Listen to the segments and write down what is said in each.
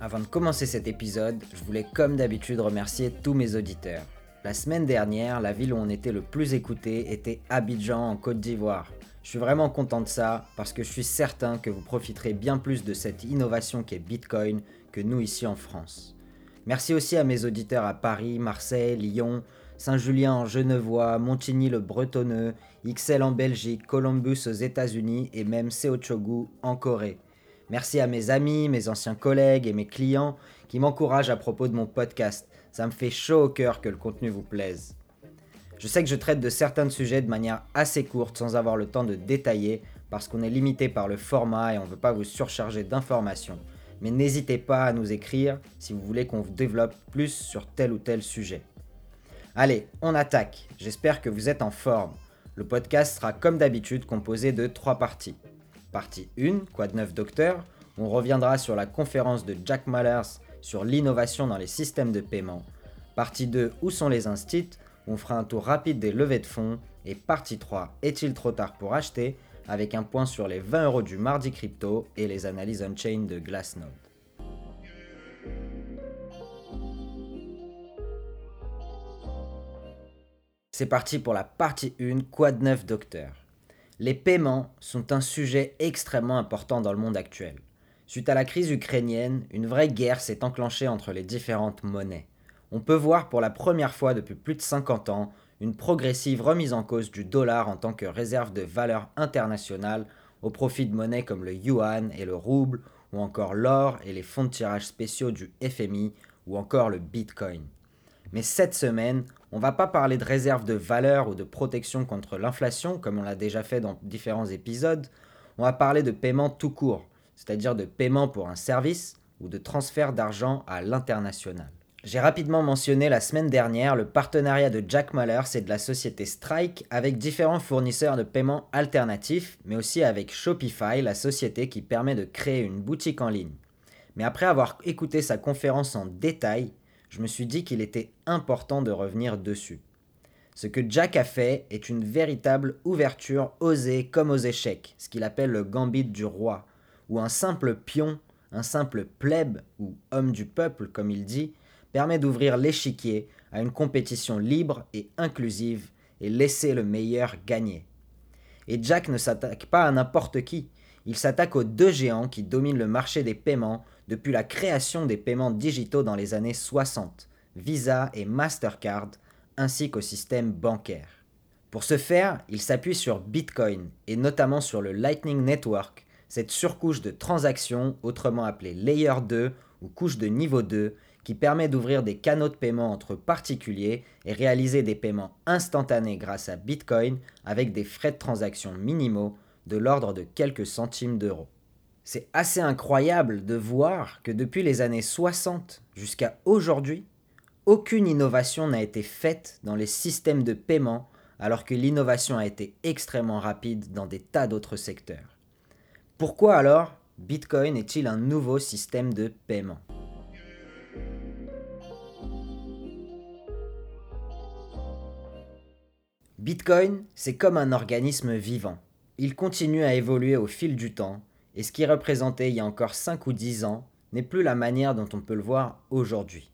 Avant de commencer cet épisode, je voulais comme d'habitude remercier tous mes auditeurs. La semaine dernière, la ville où on était le plus écouté était Abidjan en Côte d'Ivoire. Je suis vraiment content de ça parce que je suis certain que vous profiterez bien plus de cette innovation qu'est Bitcoin que nous ici en France. Merci aussi à mes auditeurs à Paris, Marseille, Lyon, Saint-Julien en Genevois, Montigny le Bretonneux, XL en Belgique, Columbus aux États-Unis et même Seochogu en Corée. Merci à mes amis, mes anciens collègues et mes clients qui m'encouragent à propos de mon podcast. Ça me fait chaud au cœur que le contenu vous plaise. Je sais que je traite de certains sujets de manière assez courte sans avoir le temps de détailler parce qu'on est limité par le format et on ne veut pas vous surcharger d'informations. Mais n'hésitez pas à nous écrire si vous voulez qu'on vous développe plus sur tel ou tel sujet. Allez, on attaque. J'espère que vous êtes en forme. Le podcast sera comme d'habitude composé de trois parties. Partie 1, quoi de neuf docteur, on reviendra sur la conférence de Jack Mallers sur l'innovation dans les systèmes de paiement. Partie 2, où sont les instits, on fera un tour rapide des levées de fonds. Et partie 3, est-il trop tard pour acheter? Avec un point sur les 20 euros du mardi crypto et les analyses on-chain de Glassnode. C'est parti pour la partie 1, quoi de neuf docteur? Les paiements sont un sujet extrêmement important dans le monde actuel. Suite à la crise ukrainienne, une vraie guerre s'est enclenchée entre les différentes monnaies. On peut voir pour la première fois depuis plus de 50 ans une progressive remise en cause du dollar en tant que réserve de valeur internationale au profit de monnaies comme le yuan et le rouble, ou encore l'or et les fonds de tirage spéciaux du FMI, ou encore le bitcoin. Mais cette semaine, on va pas parler de réserve de valeur ou de protection contre l'inflation, comme on l'a déjà fait dans différents épisodes. On va parler de paiement tout court, c'est-à-dire de paiement pour un service ou de transfert d'argent à l'international. J'ai rapidement mentionné la semaine dernière le partenariat de Jack Mallers et de la société Strike avec différents fournisseurs de paiement alternatifs, mais aussi avec Shopify, la société qui permet de créer une boutique en ligne. Mais après avoir écouté sa conférence en détail, je me suis dit qu'il était important de revenir dessus. Ce que Jack a fait est une véritable ouverture osée comme aux échecs, ce qu'il appelle le gambit du roi, où un simple pion, un simple plèbe ou homme du peuple comme il dit, permet d'ouvrir l'échiquier à une compétition libre et inclusive et laisser le meilleur gagner. Et Jack ne s'attaque pas à n'importe qui, il s'attaque aux deux géants qui dominent le marché des paiements depuis la création des paiements digitaux dans les années 60, Visa et Mastercard, ainsi qu'au système bancaire. Pour ce faire, il s'appuie sur Bitcoin et notamment sur le Lightning Network, cette surcouche de transactions, autrement appelée Layer 2 ou couche de niveau 2, qui permet d'ouvrir des canaux de paiement entre particuliers et réaliser des paiements instantanés grâce à Bitcoin avec des frais de transaction minimaux de l'ordre de quelques centimes d'euros. C'est assez incroyable de voir que depuis les années 60 jusqu'à aujourd'hui, aucune innovation n'a été faite dans les systèmes de paiement alors que l'innovation a été extrêmement rapide dans des tas d'autres secteurs. Pourquoi alors Bitcoin est-il un nouveau système de paiement? Bitcoin, c'est comme un organisme vivant. Il continue à évoluer au fil du temps et ce qui représentait il y a encore 5 ou 10 ans n'est plus la manière dont on peut le voir aujourd'hui.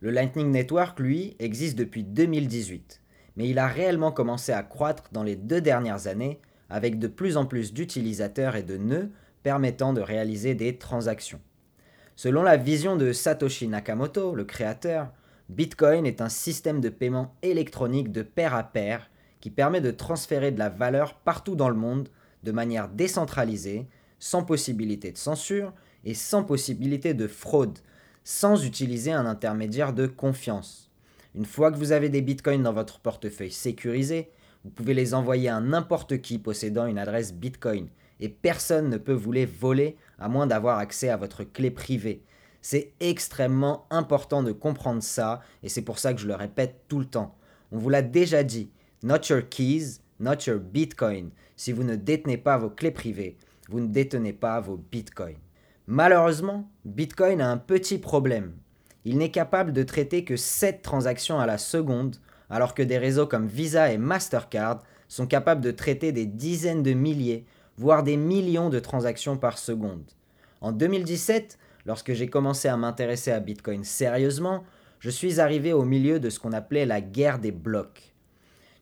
Le Lightning Network, lui, existe depuis 2018, mais il a réellement commencé à croître dans les deux dernières années avec de plus en plus d'utilisateurs et de nœuds permettant de réaliser des transactions. Selon la vision de Satoshi Nakamoto, le créateur, Bitcoin est un système de paiement électronique de pair à pair qui permet de transférer de la valeur partout dans le monde de manière décentralisée sans possibilité de censure et sans possibilité de fraude, sans utiliser un intermédiaire de confiance. Une fois que vous avez des bitcoins dans votre portefeuille sécurisé, vous pouvez les envoyer à n'importe qui possédant une adresse bitcoin et personne ne peut vous les voler à moins d'avoir accès à votre clé privée. C'est extrêmement important de comprendre ça, et c'est pour ça que je le répète tout le temps. On vous l'a déjà dit, not your keys, not your Bitcoin. Si vous ne détenez pas vos clés privées, vous ne détenez pas vos Bitcoins. Malheureusement, Bitcoin a un petit problème. Il n'est capable de traiter que 7 transactions à la seconde, alors que des réseaux comme Visa et Mastercard sont capables de traiter des dizaines de milliers, voire des millions de transactions par seconde. En 2017, lorsque j'ai commencé à m'intéresser à Bitcoin sérieusement, je suis arrivé au milieu de ce qu'on appelait la guerre des blocs.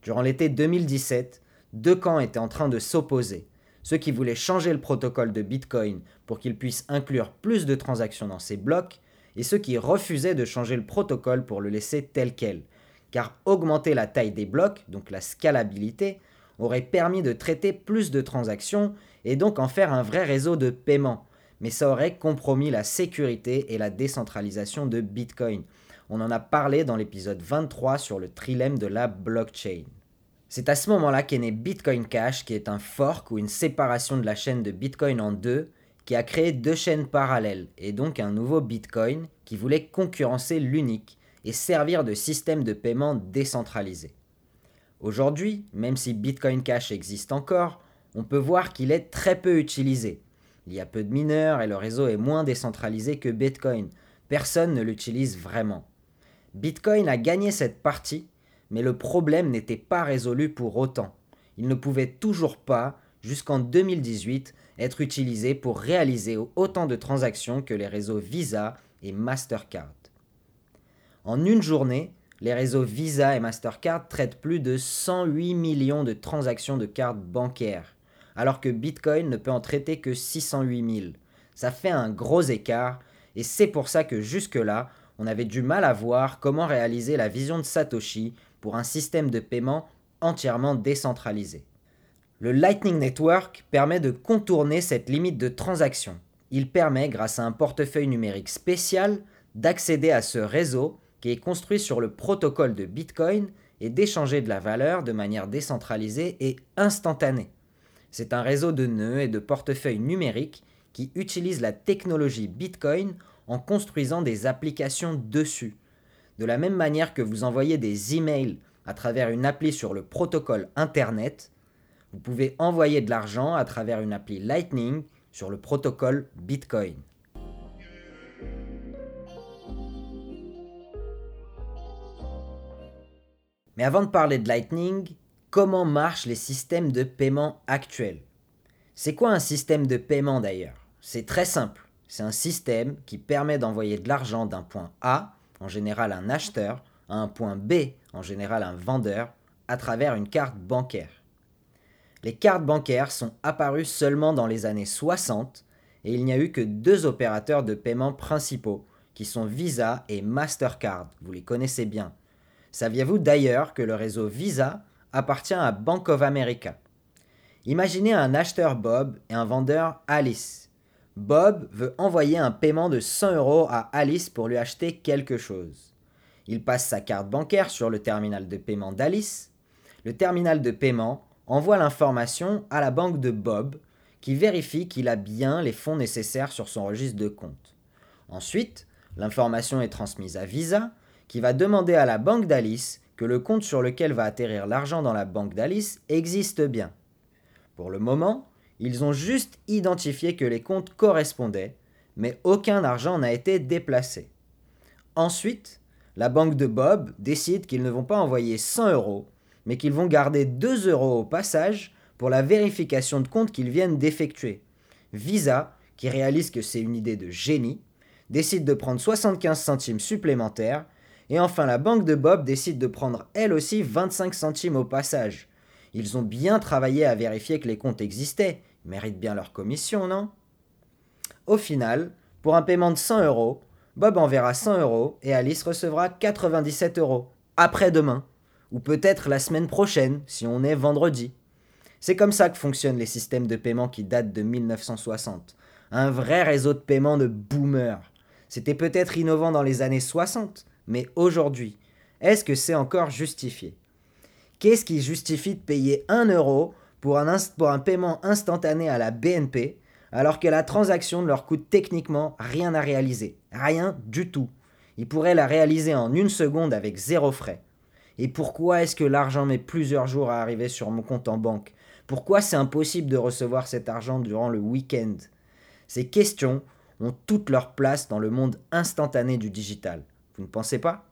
Durant l'été 2017, deux camps étaient en train de s'opposer. Ceux qui voulaient changer le protocole de Bitcoin pour qu'il puisse inclure plus de transactions dans ses blocs, et ceux qui refusaient de changer le protocole pour le laisser tel quel, car augmenter la taille des blocs, donc la scalabilité, aurait permis de traiter plus de transactions et donc en faire un vrai réseau de paiement. Mais ça aurait compromis la sécurité et la décentralisation de Bitcoin. On en a parlé dans l'épisode 23 sur le trilemme de la blockchain. C'est à ce moment-là qu'est né Bitcoin Cash, qui est un fork ou une séparation de la chaîne de Bitcoin en deux, qui a créé deux chaînes parallèles, et donc un nouveau Bitcoin qui voulait concurrencer l'unique et servir de système de paiement décentralisé. Aujourd'hui, même si Bitcoin Cash existe encore, on peut voir qu'il est très peu utilisé. Il y a peu de mineurs et le réseau est moins décentralisé que Bitcoin. Personne ne l'utilise vraiment. Bitcoin a gagné cette partie, mais le problème n'était pas résolu pour autant. Il ne pouvait toujours pas, jusqu'en 2018, être utilisé pour réaliser autant de transactions que les réseaux Visa et Mastercard. En une journée, les réseaux Visa et Mastercard traitent plus de 108 millions de transactions de cartes bancaires, alors que Bitcoin ne peut en traiter que 608 000. Ça fait un gros écart, et c'est pour ça que jusque-là, on avait du mal à voir comment réaliser la vision de Satoshi pour un système de paiement entièrement décentralisé. Le Lightning Network permet de contourner cette limite de transaction. Il permet, grâce à un portefeuille numérique spécial, d'accéder à ce réseau qui est construit sur le protocole de Bitcoin et d'échanger de la valeur de manière décentralisée et instantanée. C'est un réseau de nœuds et de portefeuilles numériques qui utilise la technologie Bitcoin en construisant des applications dessus. De la même manière que vous envoyez des emails à travers une appli sur le protocole Internet, vous pouvez envoyer de l'argent à travers une appli Lightning sur le protocole Bitcoin. Mais avant de parler de Lightning, comment marchent les systèmes de paiement actuels? C'est quoi un système de paiement d'ailleurs? C'est très simple. C'est un système qui permet d'envoyer de l'argent d'un point A, en général un acheteur, à un point B, en général un vendeur, à travers une carte bancaire. Les cartes bancaires sont apparues seulement dans les années 60 et il n'y a eu que deux opérateurs de paiement principaux, qui sont Visa et Mastercard, vous les connaissez bien. Saviez-vous d'ailleurs que le réseau Visa appartient à Bank of America? Imaginez un acheteur Bob et un vendeur Alice. Bob veut envoyer un paiement de 100 euros à Alice pour lui acheter quelque chose. Il passe sa carte bancaire sur le terminal de paiement d'Alice. Le terminal de paiement envoie l'information à la banque de Bob qui vérifie qu'il a bien les fonds nécessaires sur son registre de compte. Ensuite, l'information est transmise à Visa qui va demander à la banque d'Alice que le compte sur lequel va atterrir l'argent dans la banque d'Alice existe bien. Pour le moment, ils ont juste identifié que les comptes correspondaient, mais aucun argent n'a été déplacé. Ensuite, la banque de Bob décide qu'ils ne vont pas envoyer 100 euros, mais qu'ils vont garder 2 euros au passage pour la vérification de compte qu'ils viennent d'effectuer. Visa, qui réalise que c'est une idée de génie, décide de prendre 75 centimes supplémentaires et enfin, la banque de Bob décide de prendre elle aussi 25 centimes au passage. Ils ont bien travaillé à vérifier que les comptes existaient. Méritent bien leur commission, non? Au final, pour un paiement de 100 euros, Bob enverra 100 euros et Alice recevra 97 euros. Après-demain. Ou peut-être la semaine prochaine, si on est vendredi. C'est comme ça que fonctionnent les systèmes de paiement qui datent de 1960. Un vrai réseau de paiement de boomers. C'était peut-être innovant dans les années 60, mais aujourd'hui, est-ce que c'est encore justifié? Qu'est-ce qui justifie de payer 1 euro pour un, paiement instantané à la BNP alors que la transaction ne leur coûte techniquement rien à réaliser, rien du tout. Ils pourraient la réaliser en une seconde avec zéro frais. Et pourquoi est-ce que l'argent met plusieurs jours à arriver sur mon compte en banque? Pourquoi c'est impossible de recevoir cet argent durant le week-end? Ces questions ont toute leur place dans le monde instantané du digital. Vous ne pensez pas?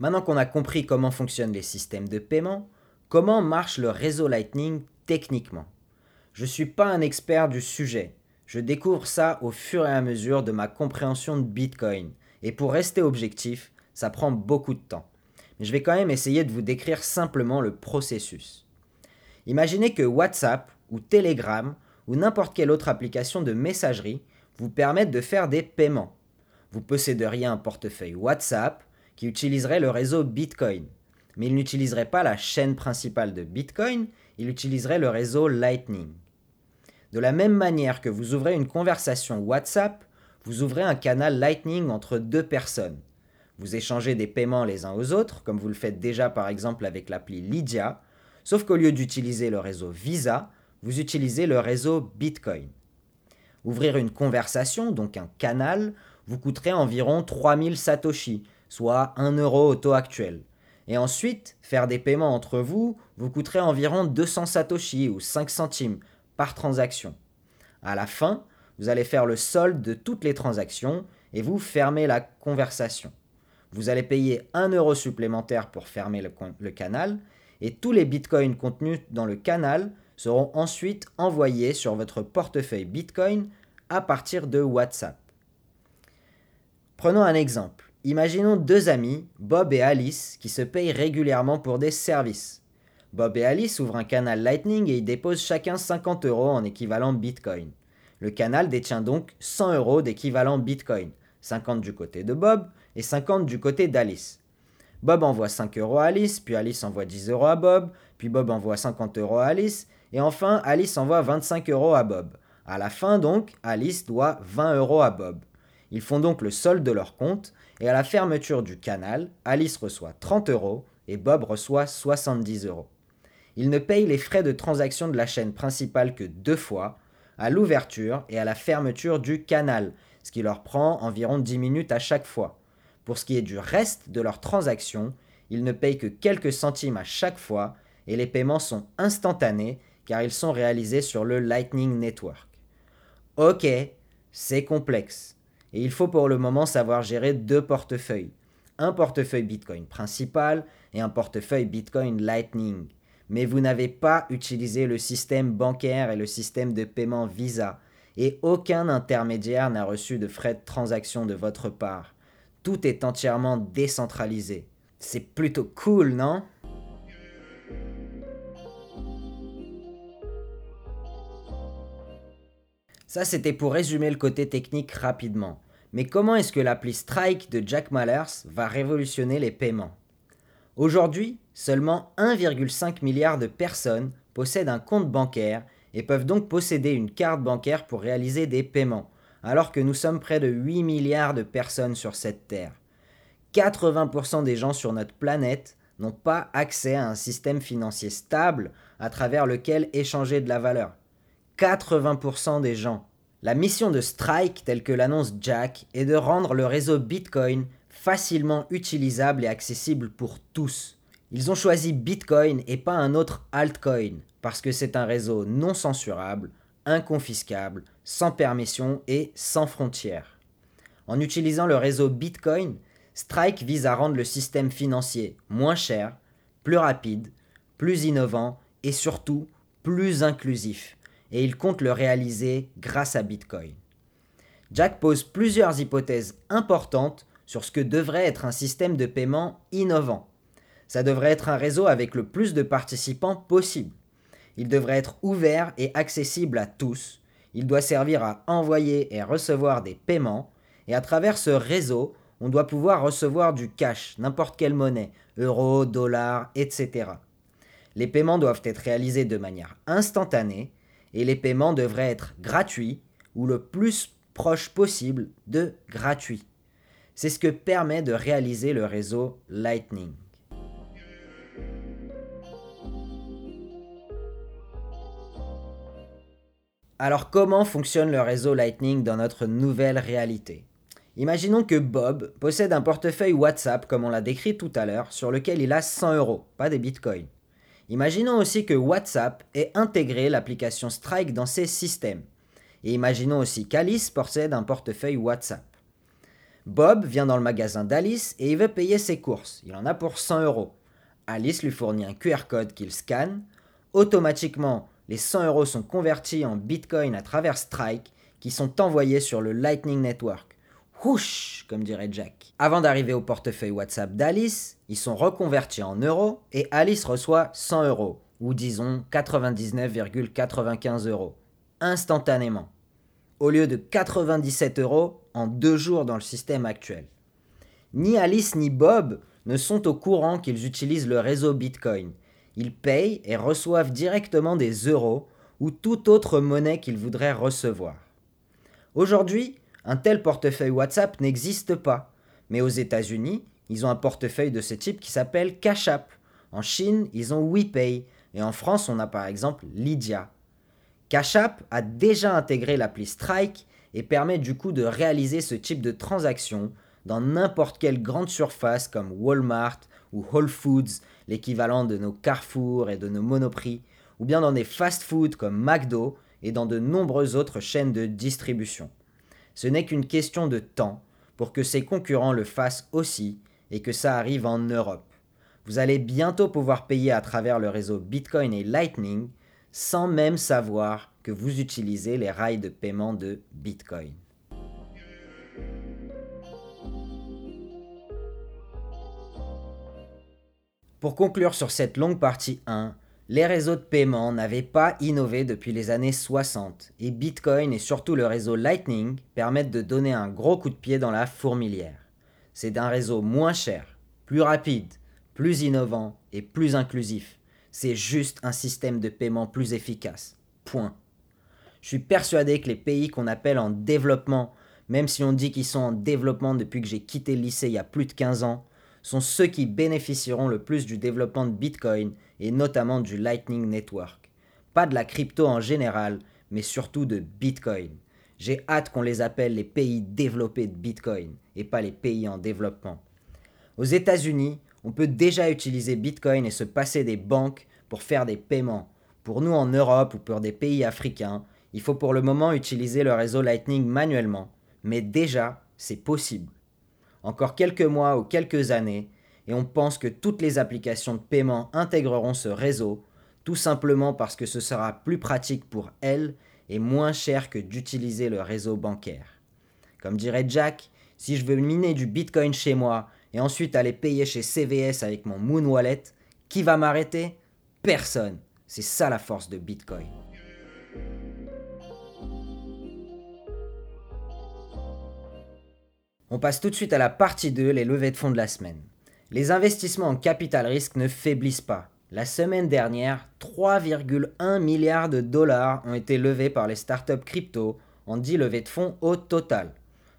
Maintenant qu'on a compris comment fonctionnent les systèmes de paiement, comment marche le réseau Lightning techniquement? Je ne suis pas un expert du sujet. Je découvre ça au fur et à mesure de ma compréhension de Bitcoin. Et pour rester objectif, ça prend beaucoup de temps. Mais je vais quand même essayer de vous décrire simplement le processus. Imaginez que WhatsApp ou Telegram ou n'importe quelle autre application de messagerie vous permettent de faire des paiements. Vous posséderiez un portefeuille WhatsApp, qui utiliserait le réseau Bitcoin. Mais il n'utiliserait pas la chaîne principale de Bitcoin, il utiliserait le réseau Lightning. De la même manière que vous ouvrez une conversation WhatsApp, vous ouvrez un canal Lightning entre deux personnes. Vous échangez des paiements les uns aux autres, comme vous le faites déjà par exemple avec l'appli Lydia, sauf qu'au lieu d'utiliser le réseau Visa, vous utilisez le réseau Bitcoin. Ouvrir une conversation, donc un canal, vous coûterait environ 3000 Satoshi, soit 1 euro au taux actuel. Et ensuite, faire des paiements entre vous vous coûterait environ 200 satoshi ou 5 centimes par transaction. À la fin, vous allez faire le solde de toutes les transactions et vous fermez la conversation. Vous allez payer 1 euro supplémentaire pour fermer le, le canal et tous les bitcoins contenus dans le canal seront ensuite envoyés sur votre portefeuille bitcoin à partir de WhatsApp. Prenons un exemple. Imaginons deux amis, Bob et Alice, qui se payent régulièrement pour des services. Bob et Alice ouvrent un canal Lightning et y déposent chacun 50 euros en équivalent Bitcoin. Le canal détient donc 100 euros d'équivalent Bitcoin, 50 du côté de Bob et 50 du côté d'Alice. Bob envoie 5 euros à Alice, puis Alice envoie 10 euros à Bob, puis Bob envoie 50 euros à Alice, et enfin Alice envoie 25 euros à Bob. À la fin donc, Alice doit 20 euros à Bob. Ils font donc le solde de leur compte, et à la fermeture du canal, Alice reçoit 30 euros et Bob reçoit 70 euros. Ils ne payent les frais de transaction de la chaîne principale que deux fois, à l'ouverture et à la fermeture du canal, ce qui leur prend environ 10 minutes à chaque fois. Pour ce qui est du reste de leur transaction, ils ne payent que quelques centimes à chaque fois et les paiements sont instantanés car ils sont réalisés sur le Lightning Network. Ok, c'est complexe et il faut pour le moment savoir gérer deux portefeuilles. Un portefeuille Bitcoin principal et un portefeuille Bitcoin Lightning. Mais vous n'avez pas utilisé le système bancaire et le système de paiement Visa, et aucun intermédiaire n'a reçu de frais de transaction de votre part. Tout est entièrement décentralisé. C'est plutôt cool, non? Ça, c'était pour résumer le côté technique rapidement. Mais comment est-ce que l'appli Strike de Jack Mallers va révolutionner les paiements? Aujourd'hui, seulement 1,5 milliard de personnes possèdent un compte bancaire et peuvent donc posséder une carte bancaire pour réaliser des paiements, alors que nous sommes près de 8 milliards de personnes sur cette Terre. 80% des gens sur notre planète n'ont pas accès à un système financier stable à travers lequel échanger de la valeur. 80% des gens. La mission de Strike, telle que l'annonce Jack, est de rendre le réseau Bitcoin facilement utilisable et accessible pour tous. Ils ont choisi Bitcoin et pas un autre altcoin, parce que c'est un réseau non censurable, inconfiscable, sans permission et sans frontières. En utilisant le réseau Bitcoin, Strike vise à rendre le système financier moins cher, plus rapide, plus innovant et surtout plus inclusif et il compte le réaliser grâce à Bitcoin. Jack pose plusieurs hypothèses importantes sur ce que devrait être un système de paiement innovant. Ça devrait être un réseau avec le plus de participants possible. Il devrait être ouvert et accessible à tous. Il doit servir à envoyer et recevoir des paiements. Et à travers ce réseau, on doit pouvoir recevoir du cash, n'importe quelle monnaie, euros, dollars, etc. Les paiements doivent être réalisés de manière instantanée et les paiements devraient être gratuits ou le plus proche possible de gratuit. C'est ce que permet de réaliser le réseau Lightning. Alors comment fonctionne le réseau Lightning dans notre nouvelle réalité? Imaginons que Bob possède un portefeuille WhatsApp comme on l'a décrit tout à l'heure sur lequel il a 100 euros, pas des bitcoins. Imaginons aussi que WhatsApp ait intégré l'application Strike dans ses systèmes. Et imaginons aussi qu'Alice possède un portefeuille WhatsApp. Bob vient dans le magasin d'Alice et il veut payer ses courses. Il en a pour 100 euros. Alice lui fournit un QR code qu'il scanne. Automatiquement, les 100 euros sont convertis en Bitcoin à travers Strike qui sont envoyés sur le Lightning Network. Comme dirait Jack. Avant d'arriver au portefeuille WhatsApp d'Alice, ils sont reconvertis en euros et Alice reçoit 100 euros, ou disons 99,95 euros, instantanément, au lieu de 97 euros en deux jours dans le système actuel. Ni Alice ni Bob ne sont au courant qu'ils utilisent le réseau Bitcoin. Ils payent et reçoivent directement des euros ou toute autre monnaie qu'ils voudraient recevoir. Aujourd'hui, un tel portefeuille WhatsApp n'existe pas, mais aux États-Unis, ils ont un portefeuille de ce type qui s'appelle Cash App. En Chine, ils ont WePay et en France, on a par exemple Lydia. Cash App a déjà intégré l'appli Strike et permet du coup de réaliser ce type de transaction dans n'importe quelle grande surface comme Walmart ou Whole Foods, l'équivalent de nos Carrefour et de nos Monoprix, ou bien dans des fast-foods comme McDo et dans de nombreuses autres chaînes de distribution. Ce n'est qu'une question de temps pour que ses concurrents le fassent aussi et que ça arrive en Europe. Vous allez bientôt pouvoir payer à travers le réseau Bitcoin et Lightning sans même savoir que vous utilisez les rails de paiement de Bitcoin. Pour conclure sur cette longue partie 1, les réseaux de paiement n'avaient pas innové depuis les années 60 et Bitcoin et surtout le réseau Lightning permettent de donner un gros coup de pied dans la fourmilière. C'est un réseau moins cher, plus rapide, plus innovant et plus inclusif. C'est juste un système de paiement plus efficace. Point. Je suis persuadé que les pays qu'on appelle en développement, même si on dit qu'ils sont en développement depuis que j'ai quitté le lycée il y a plus de 15 ans, sont ceux qui bénéficieront le plus du développement de Bitcoin et notamment du Lightning Network. Pas de la crypto en général, mais surtout de Bitcoin. J'ai hâte qu'on les appelle les pays développés de Bitcoin et pas les pays en développement. Aux États-Unis, on peut déjà utiliser Bitcoin et se passer des banques pour faire des paiements. Pour nous en Europe ou pour des pays africains, il faut pour le moment utiliser le réseau Lightning manuellement, mais déjà, c'est possible encore quelques mois ou quelques années, et on pense que toutes les applications de paiement intégreront ce réseau, tout simplement parce que ce sera plus pratique pour elles et moins cher que d'utiliser le réseau bancaire. Comme dirait Jack, si je veux miner du Bitcoin chez moi et ensuite aller payer chez CVS avec mon Moon Wallet, qui va m'arrêter? Personne. C'est ça la force de Bitcoin. On passe tout de suite à la partie 2, les levées de fonds de la semaine. Les investissements en capital risque ne faiblissent pas. La semaine dernière, 3,1 milliards de dollars ont été levés par les startups crypto en 10 levées de fonds au total.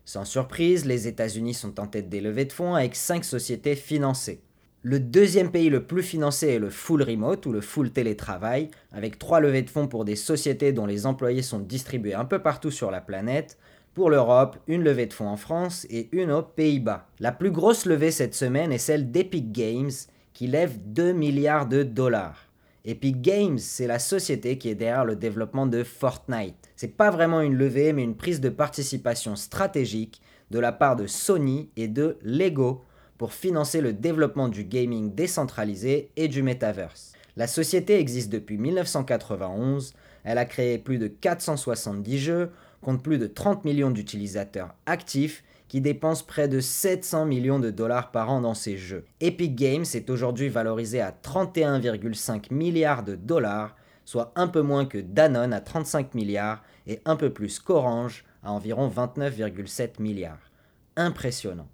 Sans surprise, les États-Unis sont en tête des levées de fonds avec 5 sociétés financées. Le deuxième pays le plus financé est le full remote ou le full télétravail, avec 3 levées de fonds pour des sociétés dont les employés sont distribués un peu partout sur la planète, pour l'Europe, une levée de fonds en France et une aux Pays-Bas. La plus grosse levée cette semaine est celle d'Epic Games qui lève 2 milliards de dollars. Epic Games, c'est la société qui est derrière le développement de Fortnite. C'est pas vraiment une levée, mais une prise de participation stratégique de la part de Sony et de Lego pour financer le développement du gaming décentralisé et du metaverse. La société existe depuis 1991, elle a créé plus de 470 jeux, compte plus de 30 millions d'utilisateurs actifs qui dépensent près de 700 millions de dollars par an dans ces jeux. Epic Games est aujourd'hui valorisé à 31,5 milliards de dollars, soit un peu moins que Danone à 35 milliards et un peu plus qu'Orange à environ 29,7 milliards. Impressionnant.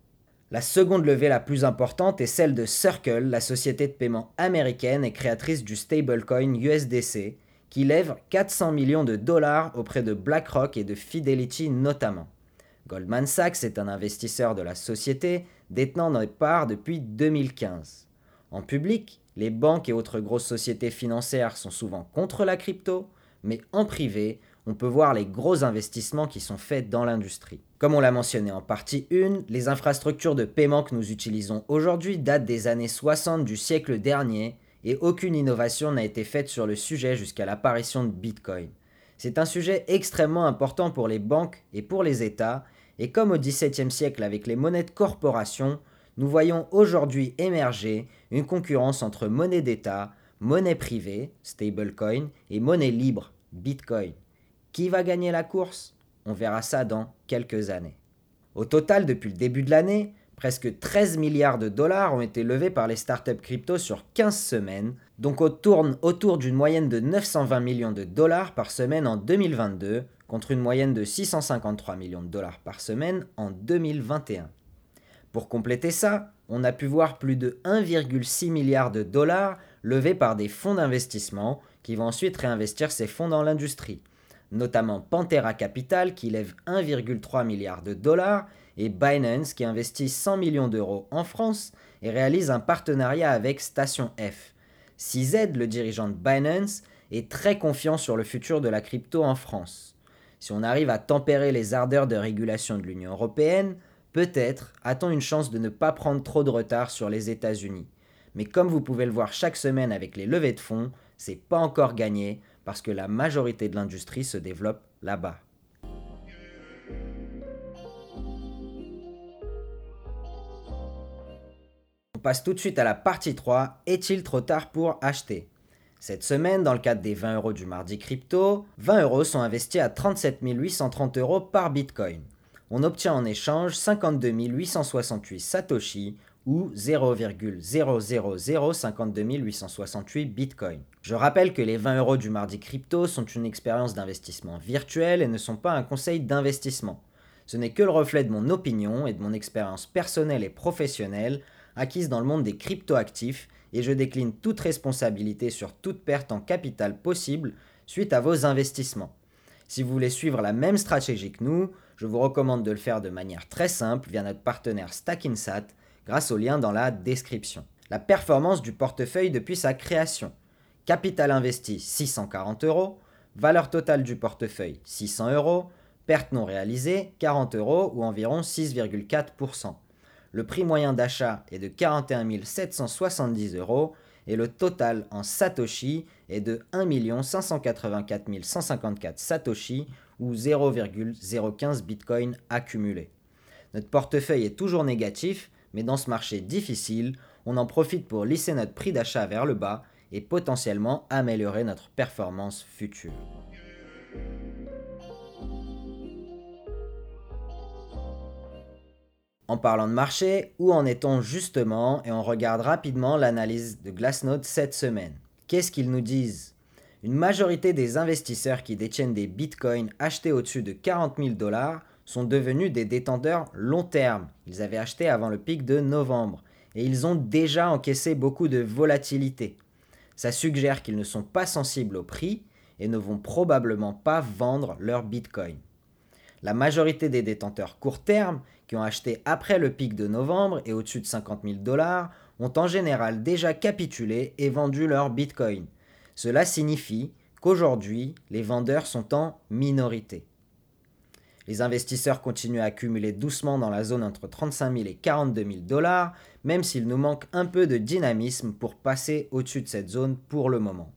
La seconde levée la plus importante est celle de Circle, la société de paiement américaine et créatrice du stablecoin USDC, qui lève 400 millions de dollars auprès de BlackRock et de Fidelity notamment. Goldman Sachs est un investisseur de la société détenant des parts depuis 2015. En public, les banques et autres grosses sociétés financières sont souvent contre la crypto, mais en privé, on peut voir les gros investissements qui sont faits dans l'industrie. Comme on l'a mentionné en partie 1, les infrastructures de paiement que nous utilisons aujourd'hui datent des années 60 du siècle dernier et aucune innovation n'a été faite sur le sujet jusqu'à l'apparition de Bitcoin. C'est un sujet extrêmement important pour les banques et pour les États, et comme au XVIIe siècle avec les monnaies de corporation, nous voyons aujourd'hui émerger une concurrence entre monnaie d'État, monnaie privée, stablecoin, et monnaie libre, Bitcoin. Qui va gagner la course? On verra ça dans quelques années. Au total, depuis le début de l'année, presque 13 milliards de dollars ont été levés par les startups crypto sur 15 semaines, donc on tourne autour d'une moyenne de 920 millions de dollars par semaine en 2022, contre une moyenne de 653 millions de dollars par semaine en 2021. Pour compléter ça, on a pu voir plus de 1,6 milliard de dollars levés par des fonds d'investissement qui vont ensuite réinvestir ces fonds dans l'industrie, notamment Pantera Capital qui lève 1,3 milliard de dollars et Binance qui investit 100 millions d'euros en France et réalise un partenariat avec Station F. CZ, le dirigeant de Binance, est très confiant sur le futur de la crypto en France. Si on arrive à tempérer les ardeurs de régulation de l'Union européenne, peut-être a-t-on une chance de ne pas prendre trop de retard sur les États-Unis. Mais comme vous pouvez le voir chaque semaine avec les levées de fonds, c'est pas encore gagné parce que la majorité de l'industrie se développe là-bas. On passe tout de suite à la partie 3. Est-il trop tard pour acheter? Cette semaine, dans le cadre des 20 euros du mardi crypto, 20 euros sont investis à 37 830 euros par Bitcoin. On obtient en échange 52 868 Satoshi ou 0,00052 868 Bitcoin. Je rappelle que les 20 euros du mardi crypto sont une expérience d'investissement virtuelle et ne sont pas un conseil d'investissement. Ce n'est que le reflet de mon opinion et de mon expérience personnelle et professionnelle acquise dans le monde des cryptoactifs et je décline toute responsabilité sur toute perte en capital possible suite à vos investissements. Si vous voulez suivre la même stratégie que nous, je vous recommande de le faire de manière très simple via notre partenaire StackInsat grâce au lien dans la description. La performance du portefeuille depuis sa création. Capital investi 640 euros, valeur totale du portefeuille 600 euros, perte non réalisée 40 euros ou environ 6,4%. Le prix moyen d'achat est de 41 770 euros et le total en Satoshi est de 1 584 154 Satoshi ou 0,015 Bitcoin accumulé. Notre portefeuille est toujours négatif, mais dans ce marché difficile, on en profite pour lisser notre prix d'achat vers le bas et potentiellement améliorer notre performance future. En parlant de marché, où en est-on justement? Et on regarde rapidement l'analyse de Glassnode cette semaine. Qu'est-ce qu'ils nous disent? Une majorité des investisseurs qui détiennent des bitcoins achetés au-dessus de 40 000 dollars sont devenus des détenteurs long terme. Ils avaient acheté avant le pic de novembre et ils ont déjà encaissé beaucoup de volatilité. Ça suggère qu'ils ne sont pas sensibles au prix et ne vont probablement pas vendre leur bitcoin. La majorité des détenteurs court terme qui ont acheté après le pic de novembre et au-dessus de 50 000 dollars ont en général déjà capitulé et vendu leur bitcoin. Cela signifie qu'aujourd'hui, les vendeurs sont en minorité. Les investisseurs continuent à accumuler doucement dans la zone entre 35 000 et 42 000 dollars, même s'il nous manque un peu de dynamisme pour passer au-dessus de cette zone pour le moment.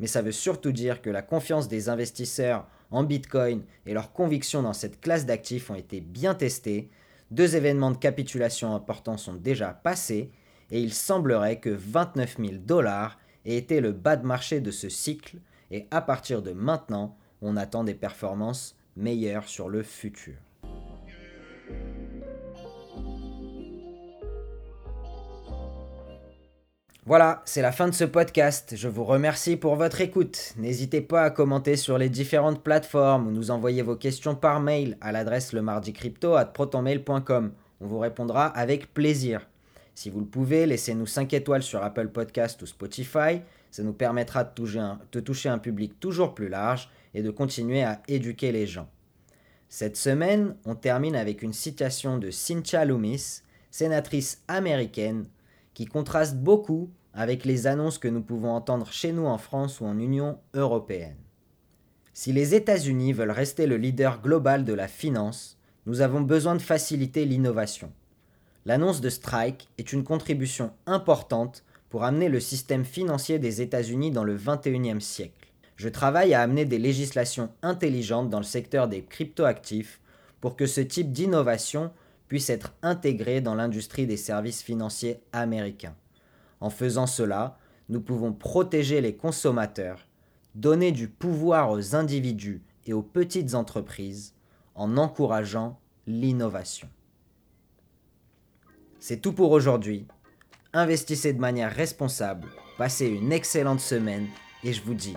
Mais ça veut surtout dire que la confiance des investisseurs en Bitcoin et leurs convictions dans cette classe d'actifs ont été bien testées, deux événements de capitulation importants sont déjà passés et il semblerait que 29 000 dollars ait été le bas de marché de ce cycle et à partir de maintenant, on attend des performances meilleures sur le futur. Voilà, c'est la fin de ce podcast. Je vous remercie pour votre écoute. N'hésitez pas à commenter sur les différentes plateformes ou nous envoyer vos questions par mail à l'adresse protonmail.com. On vous répondra avec plaisir. Si vous le pouvez, laissez-nous 5 étoiles sur Apple Podcast ou Spotify. Ça nous permettra de toucher un public toujours plus large et de continuer à éduquer les gens. Cette semaine, on termine avec une citation de Cynthia Loomis, sénatrice américaine qui contraste beaucoup avec les annonces que nous pouvons entendre chez nous en France ou en Union européenne. Si les États-Unis veulent rester le leader global de la finance, nous avons besoin de faciliter l'innovation. L'annonce de Strike est une contribution importante pour amener le système financier des États-Unis dans le 21e siècle. Je travaille à amener des législations intelligentes dans le secteur des cryptoactifs pour que ce type d'innovation puisse être intégré dans l'industrie des services financiers américains. En faisant cela, nous pouvons protéger les consommateurs, donner du pouvoir aux individus et aux petites entreprises en encourageant l'innovation. C'est tout pour aujourd'hui. Investissez de manière responsable, passez une excellente semaine et je vous dis